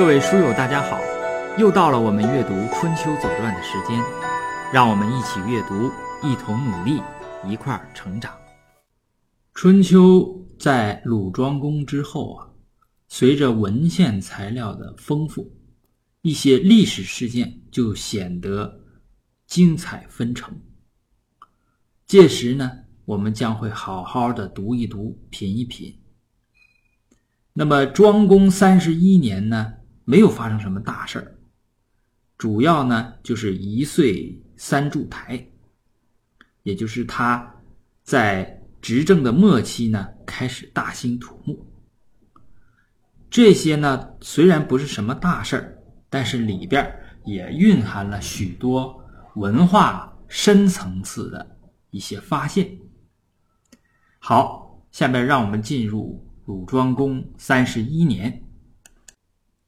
各位书友，大家好！又到了我们阅读《春秋左传》的时间，让我们一起阅读，一同努力，一块儿成长。春秋在鲁庄公之后啊，随着文献材料的丰富，一些历史事件就显得精彩纷呈。届时呢，我们将会好好的读一读，品一品。那么庄公三十一年呢，没有发生什么大事儿，主要呢就是一岁三筑台，也就是他在执政的末期呢，开始大兴土木。这些呢虽然不是什么大事儿，但是里边也蕴含了许多文化深层次的一些发现。好，下面让我们进入。鲁庄公三十一年，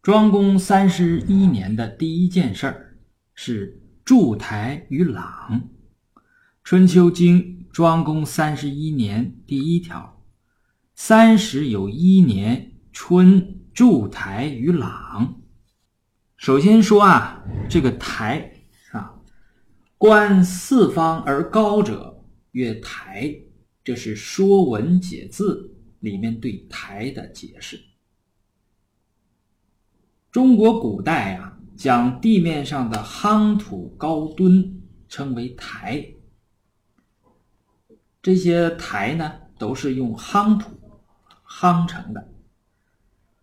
庄公三十一年的第一件事儿是筑台于朗。春秋经庄公三十一年第一条：三十有一年春，筑台于朗。首先说啊，这个台啊，观四方而高者曰台，这是《说文解字》。里面对台的解释，中国古代啊，将地面上的夯土高墩称为台。这些台呢，都是用夯土夯成的。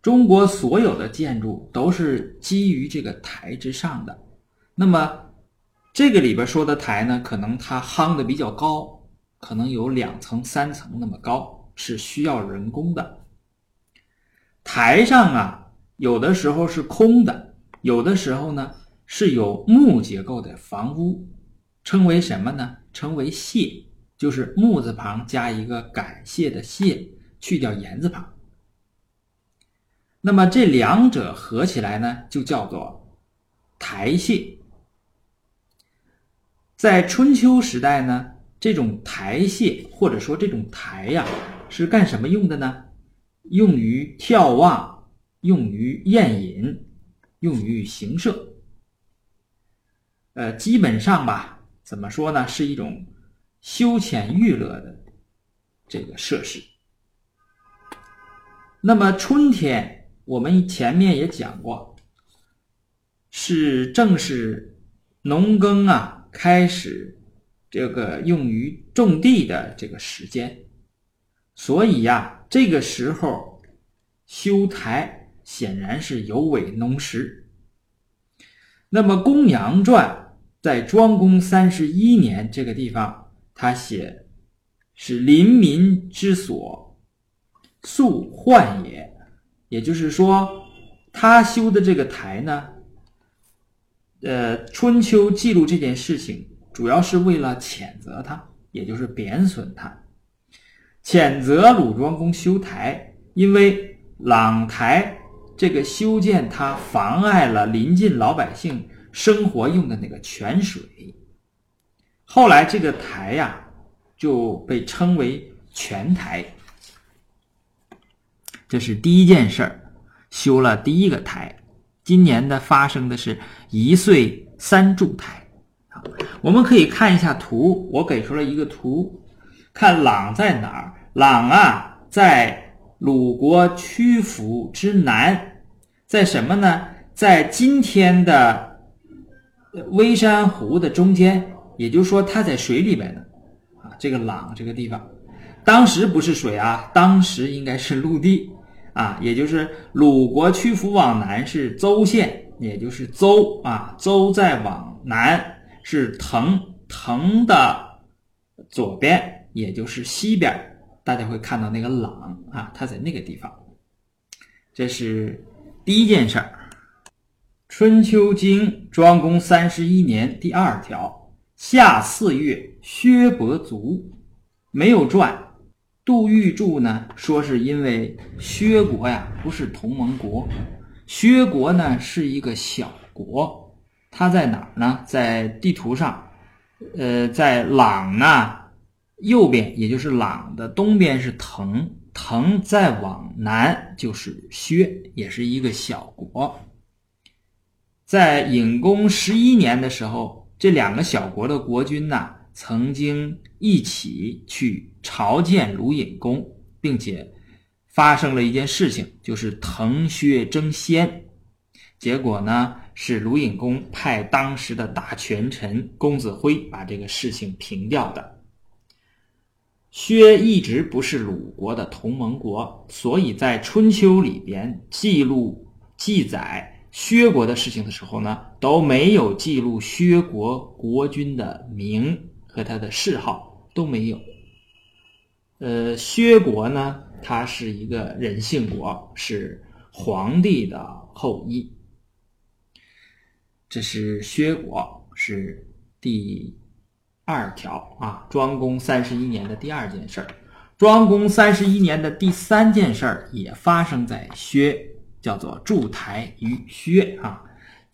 中国所有的建筑都是基于这个台之上的。那么，这个里边说的台呢，可能它夯的比较高，可能有两层、三层那么高。是需要人工的。台上啊，有的时候是空的，有的时候呢是有木结构的房屋，称为什么呢？称为谢，就是木字旁加一个感谢的谢，去掉言字旁。那么这两者合起来呢，就叫做台榭。在春秋时代呢，这种台榭或者说这种台呀。是干什么用的呢？用于眺望，用于宴饮，用于行社。呃，基本上吧，怎么说呢？是一种休闲娱乐的这个设施。那么春天，我们前面也讲过，是正是农耕啊开始这个用于种地的这个时间。所以呀，这个时候修台显然是有违农时。那么《公羊传》在庄公三十一年这个地方，他写是邻民之所，素患也。也就是说，他修的这个台呢，呃，《春秋》记录这件事情，主要是为了谴责他，也就是贬损他。谴责鲁庄公修台，因为朗台这个修建它妨碍了邻近老百姓生活用的那个泉水。后来这个台呀就被称为泉台。这是第一件事儿，修了第一个台。今年的发生的是一岁三柱台。我们可以看一下图，我给出了一个图，看朗在哪儿。朗啊，在鲁国曲阜之南，在什么呢？在今天的微山湖的中间，也就是说，它在水里边呢。啊，这个朗这个地方，当时不是水啊，当时应该是陆地啊，也就是鲁国曲阜往南是邹县，也就是邹啊，邹再往南是滕，滕的左边，也就是西边。大家会看到那个朗啊，它在那个地方。这是第一件事儿，《春秋经》庄公三十一年第二条：夏四月，薛伯卒，没有传。杜预注呢说是因为薛国呀不是同盟国，薛国呢是一个小国，它在哪儿呢？在地图上，呃，在朗呢。右边也就是朗的东边是滕，滕再往南就是薛，也是一个小国在隐公十一年的时候，这两个小国的国君呢，曾经一起去朝见鲁隐公，并且发生了一件事情，就是滕薛争先。结果呢，是鲁隐公派当时的大权臣公子辉把这个事情平掉的。薛一直不是鲁国的同盟国，所以在春秋里边记录记载薛国的事情的时候呢，都没有记录薛国国君的名和他的谥号都没有。呃，薛国呢，他是一个人姓国，是皇帝的后裔。这是薛国，是第。二条啊，庄公三十一年的第二件事儿，庄公三十一年的第三件事儿也发生在薛，叫做筑台于薛啊。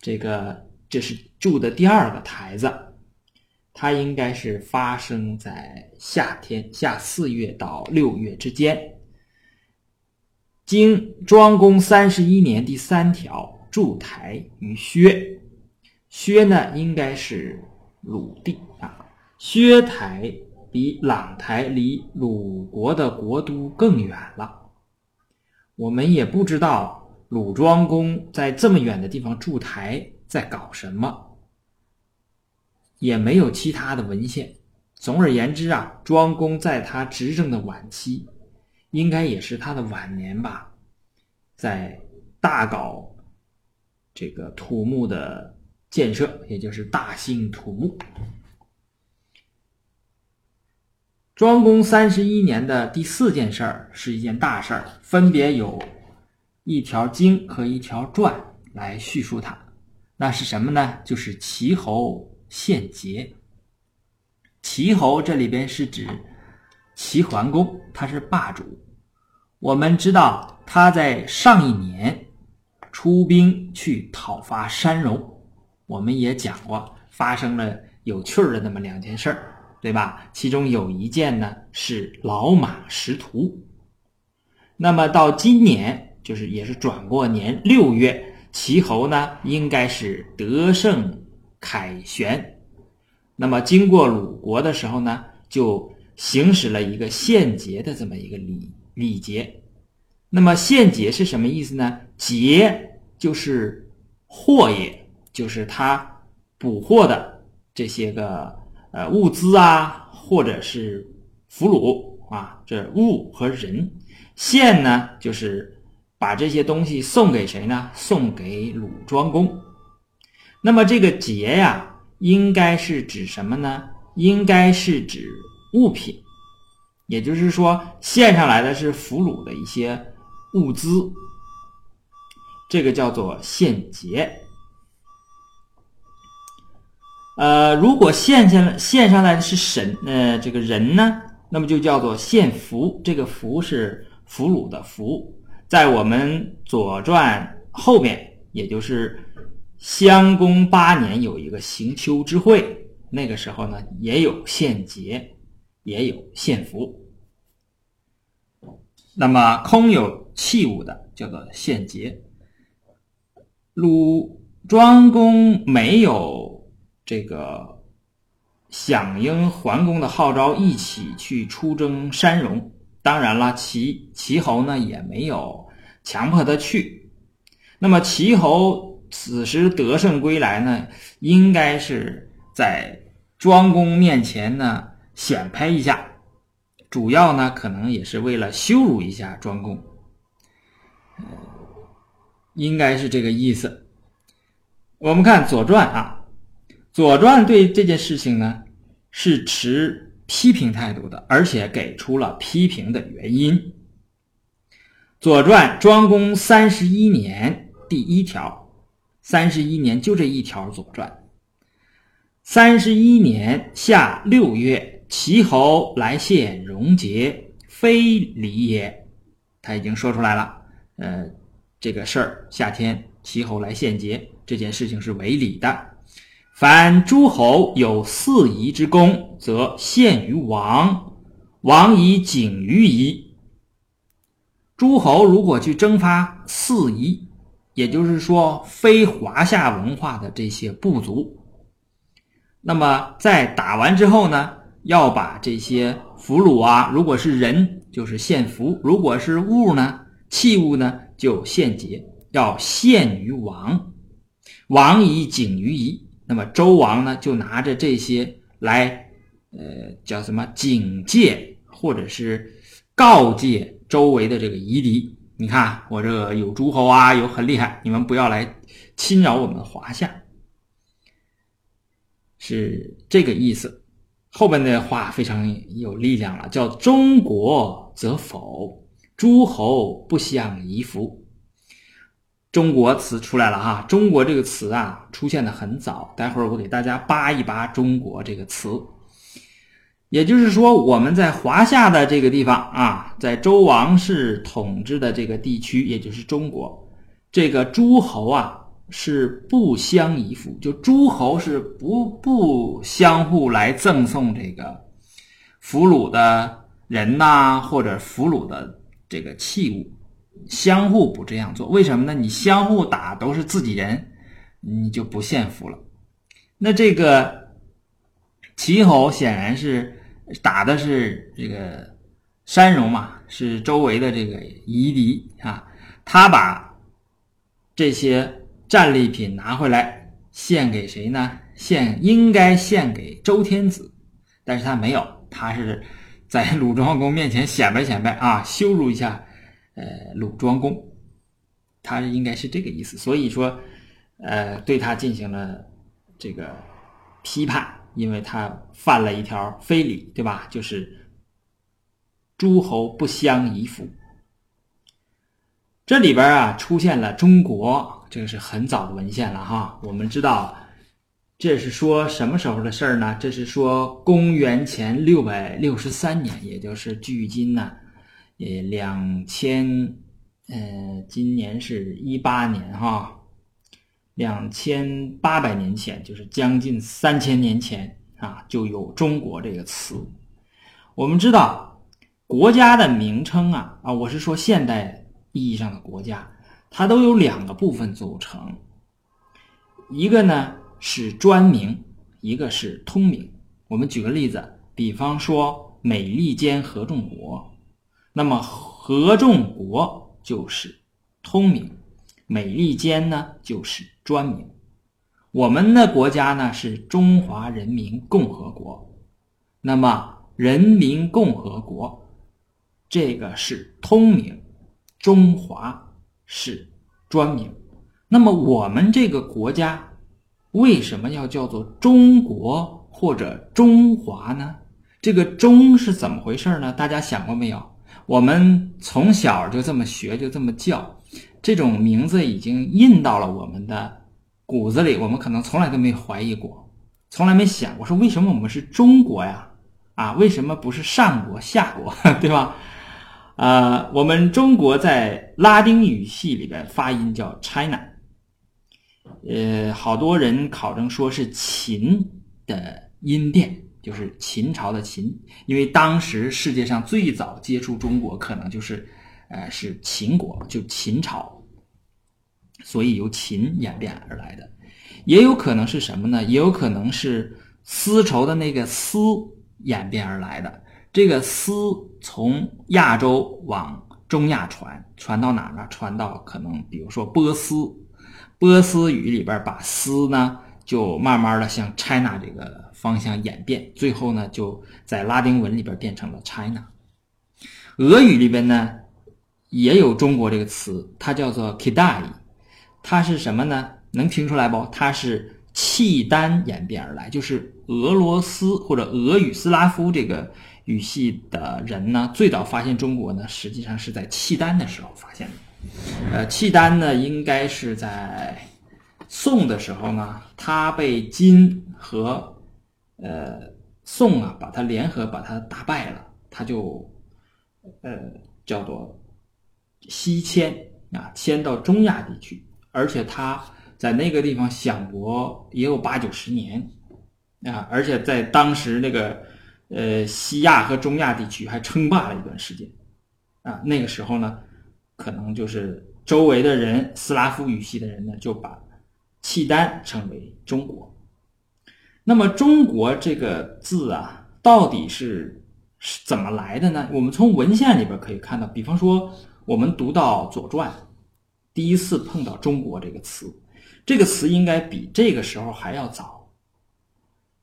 这个这是筑的第二个台子，它应该是发生在夏天，夏四月到六月之间。经庄公三十一年第三条，筑台于薛，薛呢应该是鲁地啊。薛台比朗台离鲁国的国都更远了，我们也不知道鲁庄公在这么远的地方筑台在搞什么，也没有其他的文献。总而言之啊，庄公在他执政的晚期，应该也是他的晚年吧，在大搞这个土木的建设，也就是大兴土木。庄公三十一年的第四件事儿是一件大事儿，分别有一条经和一条传来叙述它。那是什么呢？就是齐侯献节。齐侯这里边是指齐桓公，他是霸主。我们知道他在上一年出兵去讨伐山戎，我们也讲过，发生了有趣儿的那么两件事儿。对吧？其中有一件呢是老马识途。那么到今年，就是也是转过年六月，齐侯呢应该是得胜凯旋。那么经过鲁国的时候呢，就行使了一个献节的这么一个礼礼节。那么献节是什么意思呢？节就是获也，就是他捕获的这些个。呃，物资啊，或者是俘虏啊，这物和人，献呢，就是把这些东西送给谁呢？送给鲁庄公。那么这个节呀，应该是指什么呢？应该是指物品，也就是说，献上来的是俘虏的一些物资，这个叫做献节。呃，如果献下来献上来的是神，呃，这个人呢，那么就叫做献俘。这个俘是俘虏的俘，在我们《左传》后面，也就是襄公八年有一个行丘之会，那个时候呢，也有献节，也有献俘。那么空有器物的叫做献节。鲁庄公没有。这个响应桓公的号召，一起去出征山戎。当然了，齐齐侯呢也没有强迫他去。那么齐侯此时得胜归来呢，应该是在庄公面前呢显摆一下，主要呢可能也是为了羞辱一下庄公，应该是这个意思。我们看《左传》啊。《左传》对这件事情呢是持批评态度的，而且给出了批评的原因。《左传》庄公三十一年第一条，三十一年就这一条，《左传》三十一年夏六月，齐侯来献戎节，非礼也。他已经说出来了，呃，这个事儿，夏天齐侯来献节这件事情是违礼的。凡诸侯有四夷之功，则献于王，王以景于夷。诸侯如果去征发四夷，也就是说非华夏文化的这些部族。那么在打完之后呢，要把这些俘虏啊，如果是人就是献俘，如果是物呢，器物呢就献节，要献于王，王以景于夷。那么周王呢，就拿着这些来，呃，叫什么警戒或者是告诫周围的这个夷狄。你看我这个有诸侯啊，有很厉害，你们不要来侵扰我们华夏。是这个意思，后边的话非常有力量了，叫“中国则否，诸侯不相夷服”。中国词出来了哈，中国这个词啊出现的很早，待会儿我给大家扒一扒中国这个词。也就是说，我们在华夏的这个地方啊，在周王室统治的这个地区，也就是中国，这个诸侯啊。是不相依附，就诸侯是不不相互来赠送这个俘虏的人呐，或者俘虏的这个器物，相互不这样做。为什么呢？你相互打都是自己人，你就不献俘了。那这个齐侯显然是打的是这个山戎嘛，是周围的这个夷狄啊，他把这些。战利品拿回来献给谁呢？献应该献给周天子，但是他没有，他是在鲁庄公面前显摆显摆啊，羞辱一下，呃，鲁庄公，他应该是这个意思。所以说，呃，对他进行了这个批判，因为他犯了一条非礼，对吧？就是诸侯不相夷服。这里边啊出现了中国。这个是很早的文献了哈，我们知道这是说什么时候的事儿呢？这是说公元前六百六十三年，也就是距今呢，呃两千，呃今年是一八年哈，两千八百年前，就是将近三千年前啊，就有中国这个词。我们知道国家的名称啊啊，我是说现代意义上的国家。它都有两个部分组成，一个呢是专名，一个是通名。我们举个例子，比方说美利坚合众国，那么合众国就是通名，美利坚呢就是专名。我们的国家呢是中华人民共和国，那么人民共和国这个是通名，中华。是专名，那么我们这个国家为什么要叫做中国或者中华呢？这个“中”是怎么回事呢？大家想过没有？我们从小就这么学，就这么叫，这种名字已经印到了我们的骨子里。我们可能从来都没怀疑过，从来没想过说为什么我们是中国呀？啊，为什么不是上国、下国，对吧？呃，我们中国在拉丁语系里边发音叫 China，呃，好多人考证说是秦的音变，就是秦朝的秦，因为当时世界上最早接触中国可能就是，呃，是秦国，就秦朝，所以由秦演变而来的，也有可能是什么呢？也有可能是丝绸的那个丝演变而来的。这个丝从亚洲往中亚传，传到哪呢？传到可能比如说波斯，波斯语里边把丝呢就慢慢的向 China 这个方向演变，最后呢就在拉丁文里边变成了 China。俄语里边呢也有中国这个词，它叫做 Kidai，它是什么呢？能听出来不？它是契丹演变而来，就是俄罗斯或者俄语斯拉夫这个。语系的人呢，最早发现中国呢，实际上是在契丹的时候发现的。呃，契丹呢，应该是在宋的时候呢，他被金和呃宋啊，把他联合把他打败了，他就呃叫做西迁啊，迁到中亚地区，而且他在那个地方享国也有八九十年啊，而且在当时那个。呃，西亚和中亚地区还称霸了一段时间，啊，那个时候呢，可能就是周围的人，斯拉夫语系的人呢，就把契丹称为中国。那么“中国”这个字啊，到底是是怎么来的呢？我们从文献里边可以看到，比方说我们读到《左传》，第一次碰到“中国”这个词，这个词应该比这个时候还要早，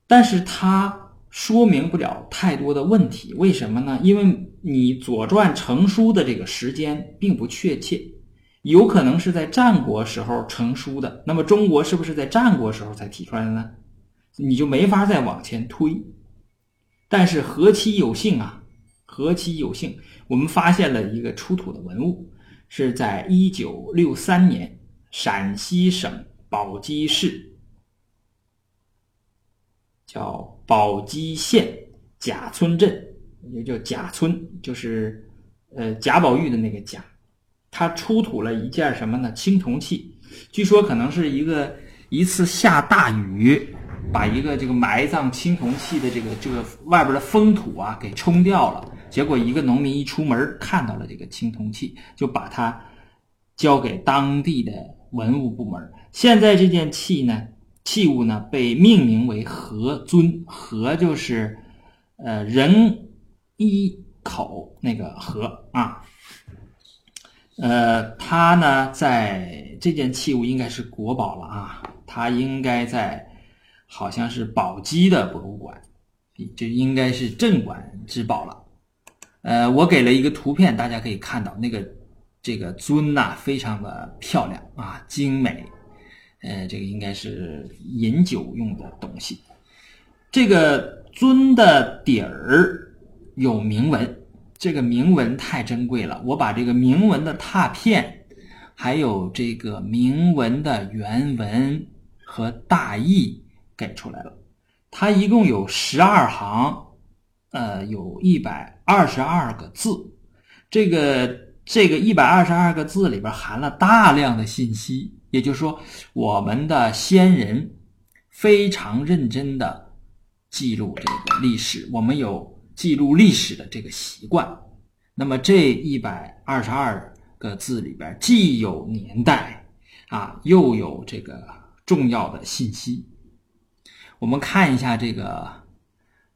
但是它说明不了太多的问题。为什么呢？因为你《左传》成书的这个时间并不确切，有可能是在战国时候成书的。那么“中国”是不是在战国时候才提出来的呢？你就没法再往前推，但是何其有幸啊！何其有幸，我们发现了一个出土的文物，是在一九六三年陕西省宝鸡市，叫宝鸡县贾村镇，也叫贾村，就是呃贾宝玉的那个贾，他出土了一件什么呢？青铜器，据说可能是一个一次下大雨。把一个这个埋葬青铜器的这个这个外边的封土啊给冲掉了，结果一个农民一出门看到了这个青铜器，就把它交给当地的文物部门。现在这件器呢，器物呢被命名为何尊，何就是呃人一口那个何啊，呃，它呢在这件器物应该是国宝了啊，它应该在。好像是宝鸡的博物馆，这应该是镇馆之宝了。呃，我给了一个图片，大家可以看到那个这个尊呐，非常的漂亮啊，精美。呃，这个应该是饮酒用的东西。这个尊的底儿有铭文，这个铭文太珍贵了，我把这个铭文的拓片，还有这个铭文的原文和大意。给出来了，它一共有十二行，呃，有一百二十二个字。这个这个一百二十二个字里边含了大量的信息，也就是说，我们的先人非常认真的记录这个历史，我们有记录历史的这个习惯。那么这一百二十二个字里边，既有年代啊，又有这个重要的信息。我们看一下这个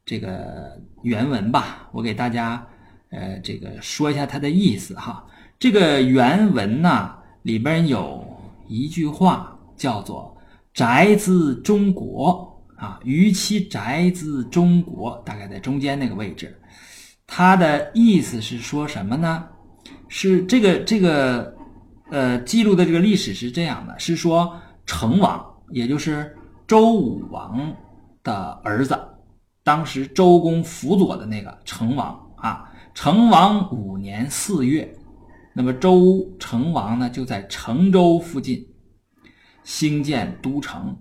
这个原文吧，我给大家呃这个说一下它的意思哈。这个原文呢里边有一句话叫做“宅兹中国”啊，“于其宅兹中国”，大概在中间那个位置。它的意思是说什么呢？是这个这个呃记录的这个历史是这样的，是说成王，也就是。周武王的儿子，当时周公辅佐的那个成王啊，成王五年四月，那么周成王呢就在成州附近兴建都城，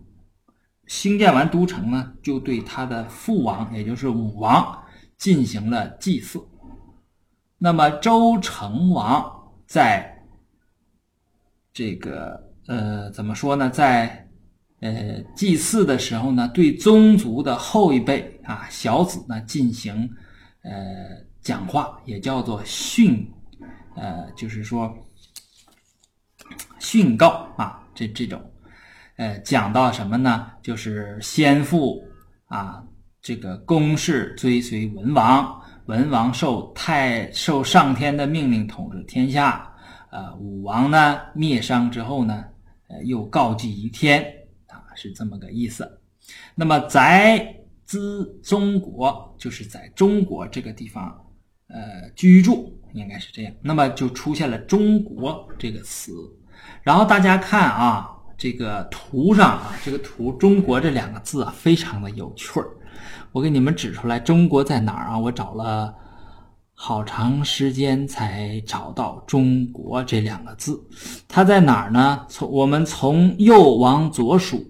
兴建完都城呢，就对他的父王，也就是武王进行了祭祀。那么周成王在这个呃怎么说呢，在呃，祭祀的时候呢，对宗族的后一辈啊，小子呢进行呃讲话，也叫做训，呃，就是说训告啊，这这种，呃，讲到什么呢？就是先父啊，这个公室追随文王，文王受太受上天的命令统治天下，呃，武王呢灭商之后呢，呃，又告祭于天。啊是这么个意思，那么在兹中国就是在中国这个地方，呃，居住应该是这样，那么就出现了“中国”这个词。然后大家看啊，这个图上啊，这个图“中国”这两个字啊，非常的有趣儿。我给你们指出来，“中国”在哪儿啊？我找了好长时间才找到“中国”这两个字，它在哪儿呢？从我们从右往左数。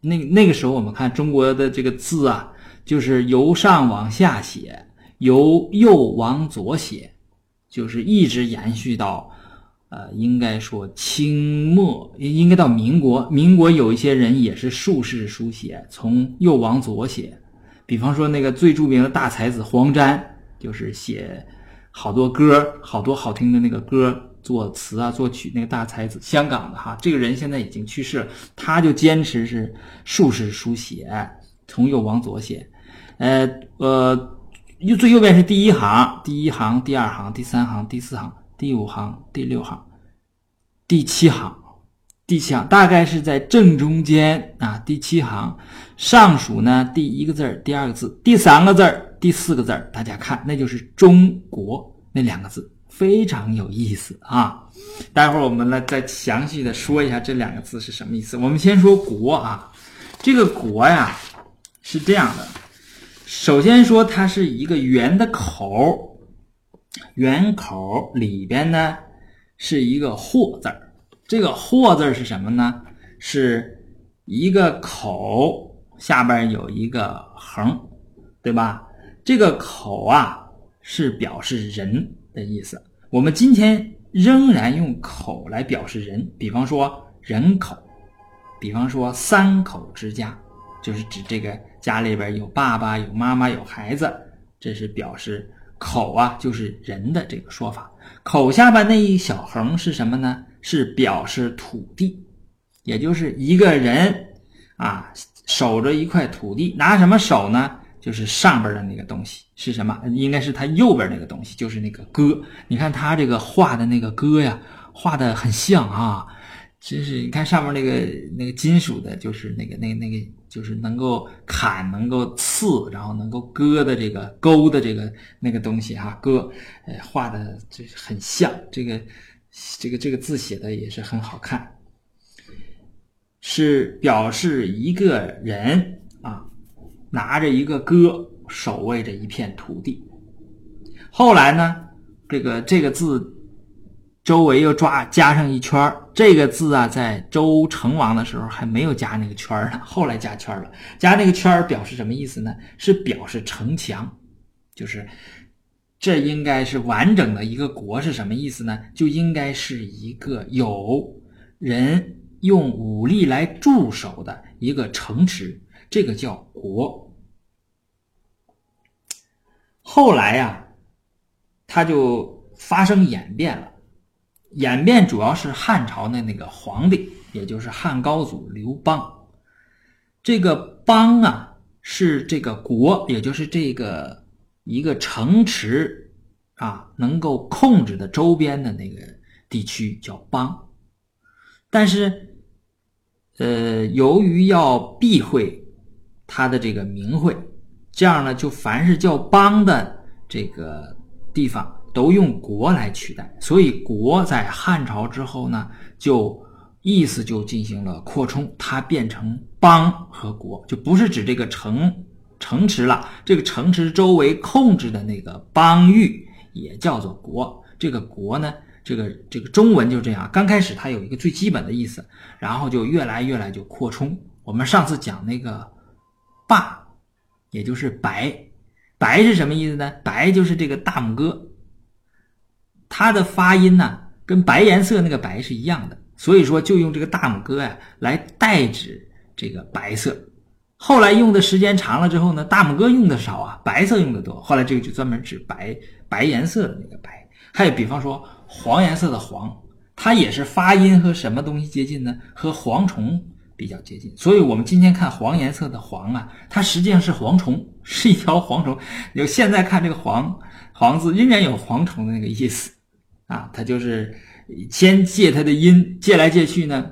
那那个时候，我们看中国的这个字啊，就是由上往下写，由右往左写，就是一直延续到，呃，应该说清末，应该到民国。民国有一些人也是竖式书写，从右往左写。比方说那个最著名的大才子黄沾，就是写好多歌，好多好听的那个歌，作词啊、作曲那个大才子，香港的哈，这个人现在已经去世了，他就坚持是竖式书写，从右往左写，呃呃，右最右边是第一行，第一行、第二行、第三行、第四行、第五行、第六行、第七行。第七行大概是在正中间啊，第七行上数呢，第一个字儿，第二个字，第三个字儿，第四个字儿，大家看，那就是“中国”那两个字，非常有意思啊。待会儿我们来再详细的说一下这两个字是什么意思。我们先说“国”啊，这个“国”呀是这样的，首先说它是一个圆的口，圆口里边呢是一个“或”字儿。这个“或”字是什么呢？是一个口下边有一个横，对吧？这个口啊是表示人的意思。我们今天仍然用口来表示人，比方说人口，比方说三口之家，就是指这个家里边有爸爸、有妈妈、有孩子，这是表示口啊，就是人的这个说法。口下边那一小横是什么呢？是表示土地，也就是一个人啊守着一块土地，拿什么守呢？就是上边的那个东西是什么？应该是他右边那个东西，就是那个戈。你看他这个画的那个戈呀，画的很像啊，真是你看上面那个那个金属的，就是那个那个那个就是能够砍、能够刺，然后能够割的这个钩的这个那个东西哈，割，呃，画的这很像这个。这个这个字写的也是很好看，是表示一个人啊拿着一个戈守卫着一片土地。后来呢，这个这个字周围又抓加上一圈这个字啊，在周成王的时候还没有加那个圈呢，后来加圈了。加那个圈表示什么意思呢？是表示城墙，就是。这应该是完整的一个国是什么意思呢？就应该是一个有人用武力来驻守的一个城池，这个叫国。后来呀，它就发生演变了，演变主要是汉朝的那个皇帝，也就是汉高祖刘邦。这个邦啊，是这个国，也就是这个。一个城池啊，能够控制的周边的那个地区叫邦，但是，呃，由于要避讳他的这个名讳，这样呢，就凡是叫邦的这个地方都用国来取代，所以国在汉朝之后呢，就意思就进行了扩充，它变成邦和国，就不是指这个城。城池了，这个城池周围控制的那个邦域也叫做国。这个国呢，这个这个中文就这样，刚开始它有一个最基本的意思，然后就越来越来就扩充。我们上次讲那个霸，也就是白，白是什么意思呢？白就是这个大拇哥，它的发音呢跟白颜色那个白是一样的，所以说就用这个大拇哥呀来代指这个白色。后来用的时间长了之后呢，大拇哥用的少啊，白色用的多。后来这个就专门指白白颜色的那个白。还有比方说黄颜色的黄，它也是发音和什么东西接近呢？和蝗虫比较接近。所以我们今天看黄颜色的黄啊，它实际上是蝗虫，是一条蝗虫。有现在看这个黄黄字，仍然有蝗虫的那个意思啊，它就是先借他的音，借来借去呢，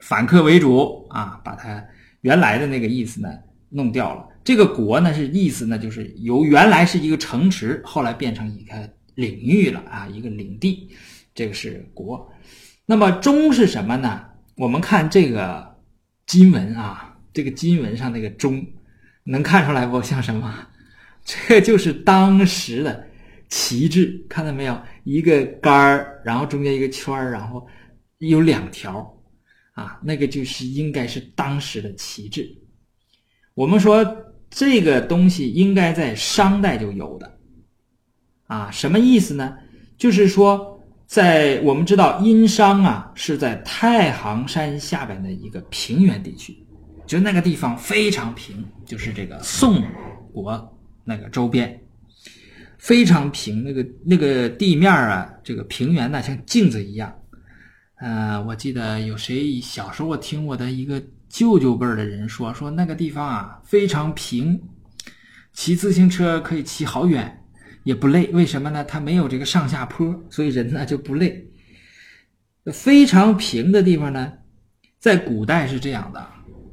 反客为主啊，把它。原来的那个意思呢，弄掉了。这个国呢，是意思呢，就是由原来是一个城池，后来变成一个领域了啊，一个领地。这个是国。那么中是什么呢？我们看这个金文啊，这个金文上那个中，能看出来不？像什么？这就是当时的旗帜，看到没有？一个杆儿，然后中间一个圈儿，然后有两条。啊，那个就是应该是当时的旗帜。我们说这个东西应该在商代就有的，啊，什么意思呢？就是说，在我们知道殷商啊是在太行山下边的一个平原地区，就那个地方非常平，就是这个宋国那个周边。非常平，那个那个地面啊，这个平原呢像镜子一样。呃，我记得有谁小时候我听我的一个舅舅辈的人说，说那个地方啊非常平，骑自行车可以骑好远，也不累。为什么呢？它没有这个上下坡，所以人呢就不累。非常平的地方呢，在古代是这样的，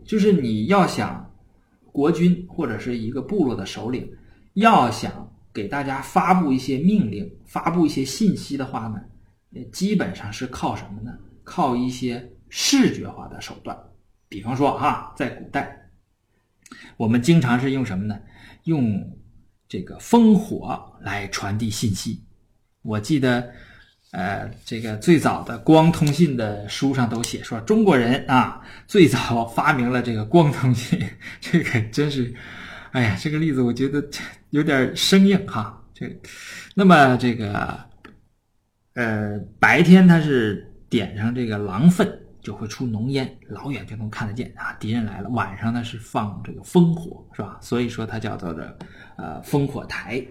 就是你要想国君或者是一个部落的首领要想给大家发布一些命令、发布一些信息的话呢。基本上是靠什么呢？靠一些视觉化的手段，比方说啊，在古代，我们经常是用什么呢？用这个烽火来传递信息。我记得，呃，这个最早的光通信的书上都写说，中国人啊，最早发明了这个光通信。这个真是，哎呀，这个例子我觉得 有点生硬哈。这，那么这个。呃，白天它是点上这个狼粪，就会出浓烟，老远就能看得见啊，敌人来了。晚上呢是放这个烽火，是吧？所以说它叫做的呃烽火台。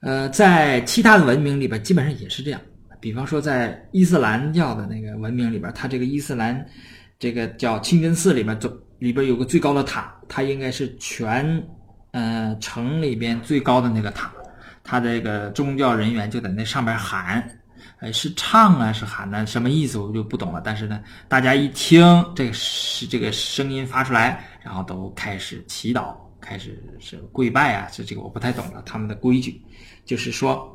呃，在其他的文明里边，基本上也是这样。比方说，在伊斯兰教的那个文明里边，它这个伊斯兰这个叫清真寺里边，总里边有个最高的塔，它应该是全呃城里边最高的那个塔。他这个宗教人员就在那上面喊，哎，是唱啊，是喊呢？什么意思我就不懂了。但是呢，大家一听这个是这个声音发出来，然后都开始祈祷，开始是跪拜啊，这这个我不太懂了。他们的规矩就是说，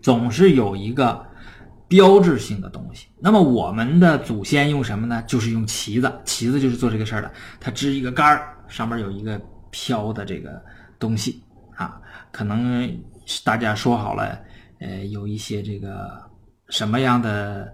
总是有一个标志性的东西。那么我们的祖先用什么呢？就是用旗子，旗子就是做这个事儿的。它支一个杆儿，上面有一个飘的这个东西啊。可能大家说好了，呃，有一些这个什么样的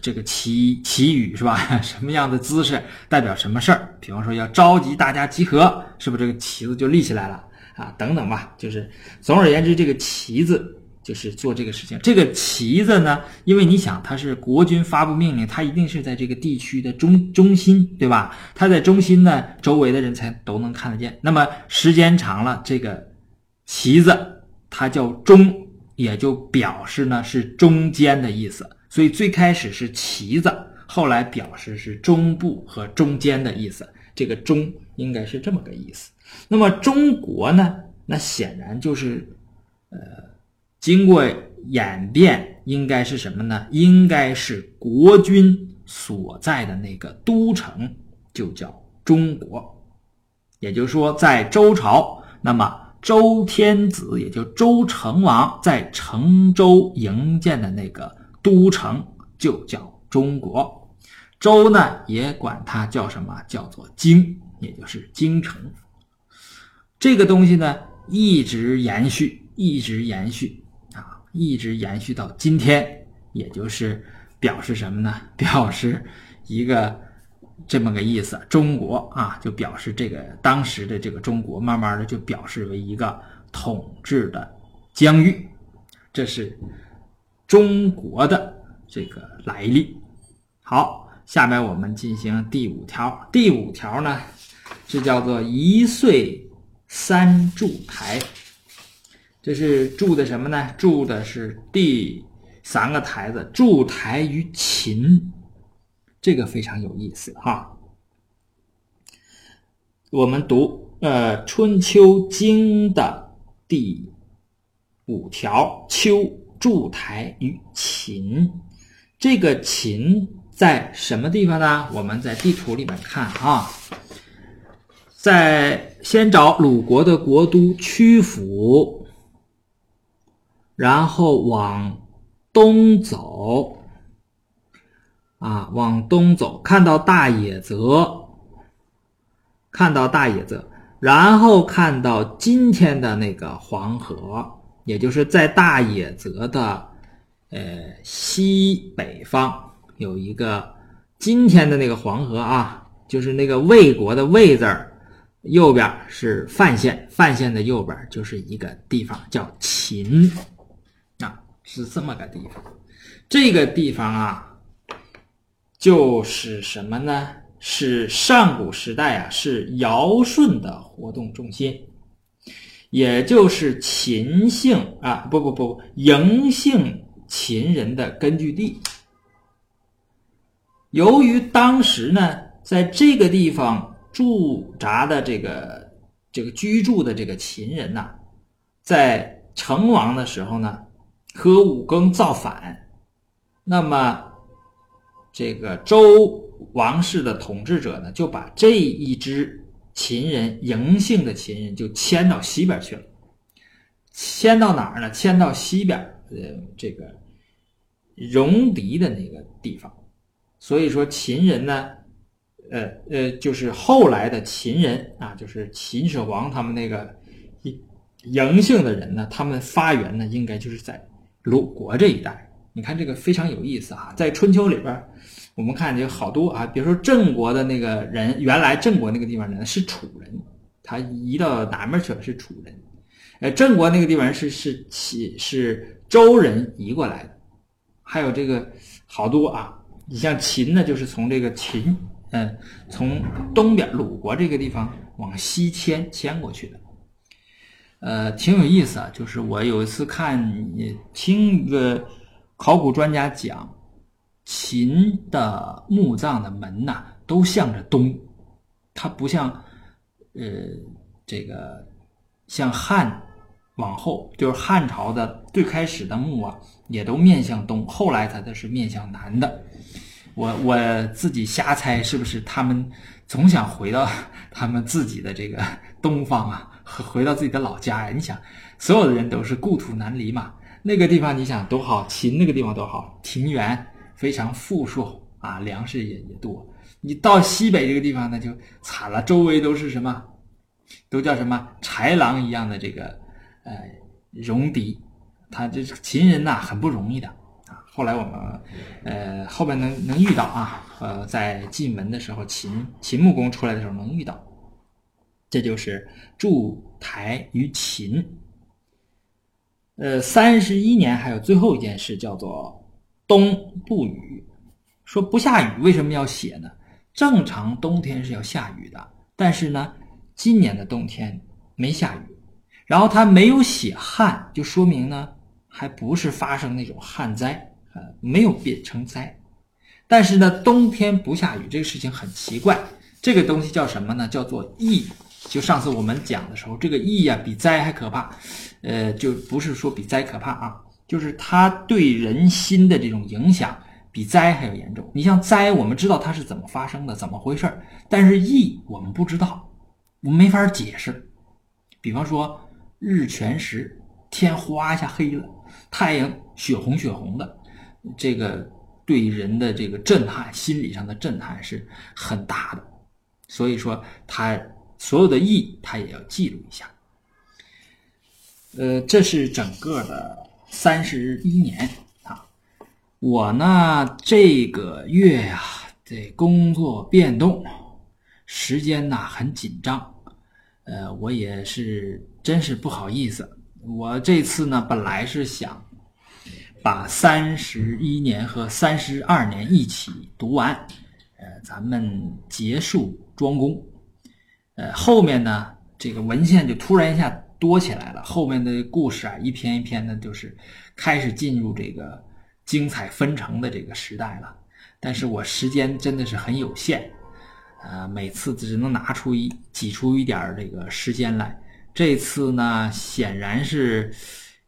这个祈祈语是吧？什么样的姿势代表什么事儿？比方说要召集大家集合，是不是这个旗子就立起来了啊？等等吧，就是总而言之，这个旗子就是做这个事情。这个旗子呢，因为你想，它是国军发布命令，它一定是在这个地区的中中心，对吧？它在中心呢，周围的人才都能看得见。那么时间长了，这个。旗子它叫中，也就表示呢是中间的意思。所以最开始是旗子，后来表示是中部和中间的意思。这个中应该是这么个意思。那么中国呢？那显然就是，呃，经过演变，应该是什么呢？应该是国君所在的那个都城，就叫中国。也就是说，在周朝，那么。周天子，也就周成王，在成周营建的那个都城，就叫中国。周呢，也管它叫什么？叫做京，也就是京城。这个东西呢，一直延续，一直延续，一直延续到今天，也就是表示什么呢？表示一个。这么个意思，中国啊，就表示这个当时的这个中国，慢慢的就表示为一个统治的疆域，这是中国的这个来历。好，下面我们进行第五条。第五条呢，是叫做一岁三柱台，这是筑的什么呢？筑的是第三个台子，筑台于秦。这个非常有意思哈，我们读呃《春秋经》的第五条：“秋筑台于秦。”这个秦在什么地方呢？我们在地图里面看啊，在先找鲁国的国都曲阜，然后往东走。啊，往东走，看到大野泽，看到大野泽，然后看到今天的那个黄河，也就是在大野泽的呃西北方有一个今天的那个黄河啊，就是那个魏国的魏字儿，右边是范县，范县的右边就是一个地方叫秦，是这么个地方，这个地方啊。就是什么呢？是上古时代啊，是尧舜的活动中心。也就是秦姓啊，不不不，嬴姓秦人的根据地。由于当时呢，在这个地方驻扎的这个这个居住的这个秦人呐，在成王的时候呢，和武庚造反，那么这个周王室的统治者呢，就把这一支秦人嬴姓的秦人就迁到西边去了，迁到哪儿呢？迁到西边，呃，这个戎狄的那个地方。所以说秦人呢，呃呃，就是后来的秦人啊，就是秦始皇他们那个嬴姓的人呢，他们发源呢，应该就是在鲁国这一带。你看这个非常有意思啊，在春秋里边，我们看有好多啊，比如说郑国的那个人，原来郑国那个地方人是楚人，他移到哪边去了？是楚人。呃，郑国那个地方是是齐是周人移过来的，还有这个好多啊。你像秦呢，就是从这个秦，嗯，从东边鲁国这个地方往西迁迁过去的，呃，挺有意思啊。就是我有一次看，听一个考古专家讲，秦的墓葬的门呐，都向着东，它不像，呃，这个像汉往后，就是汉朝的最开始的墓啊，也都面向东，后来它的是面向南的。我我自己瞎猜，是不是他们总想回到 他们自己的这个东方啊，回到自己的老家呀？你想，所有的人都是故土难离嘛。那个地方你想多好，秦那个地方多好，庭园非常富庶啊，粮食也也多。你到西北这个地方呢就惨了，周围都是什么，都叫什么豺狼一样的这个呃戎狄，他这秦人呐很不容易的啊。后来我们，呃，后边能能遇到啊，呃，在晋文的时候，秦秦穆公出来的时候能遇到，这就是筑台于秦。呃，三十一年还有最后一件事叫做冬不雨，说不下雨为什么要写呢？正常冬天是要下雨的，但是呢，今年的冬天没下雨，然后他没有写旱，就说明呢，还不是发生那种旱灾。呃，没有变成灾，但是呢，冬天不下雨这个事情很奇怪。这个东西叫什么呢？叫做疫。就上次我们讲的时候，这个疫呀比灾还可怕。呃，就不是说比灾可怕啊，就是它对人心的这种影响比灾还要严重。你像灾，我们知道它是怎么发生的，怎么回事儿，但是疫我们不知道，我们没法解释。比方说日全食，天哗一下黑了，太阳血红血红的。这个对人的这个震撼，心理上的震撼是很大的，所以说它所有的意他也要记录一下。呃，这是整个的三十一年啊。我呢这个月呀，这工作变动，时间呐很紧张，呃，我也是真是不好意思。我这次呢本来是想。把三十一年和三十二年一起读完，呃，咱们结束庄公。呃，后面呢，这个文献就突然一下多起来了，后面的故事啊，一篇一篇的，就是开始进入这个精彩纷呈的这个时代了。但是我时间真的是很有限，呃，每次只能拿出一挤出一点这个时间来。这次呢，显然是。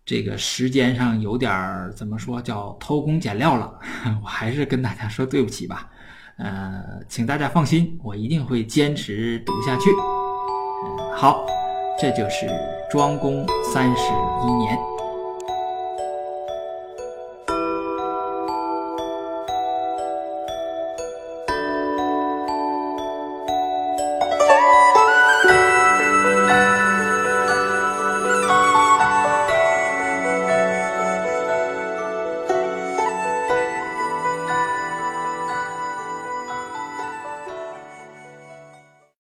这个时间上有点怎么说叫偷工减料了，我还是跟大家说对不起吧。呃，请大家放心，我一定会坚持读下去。好，这就是庄公三十一年。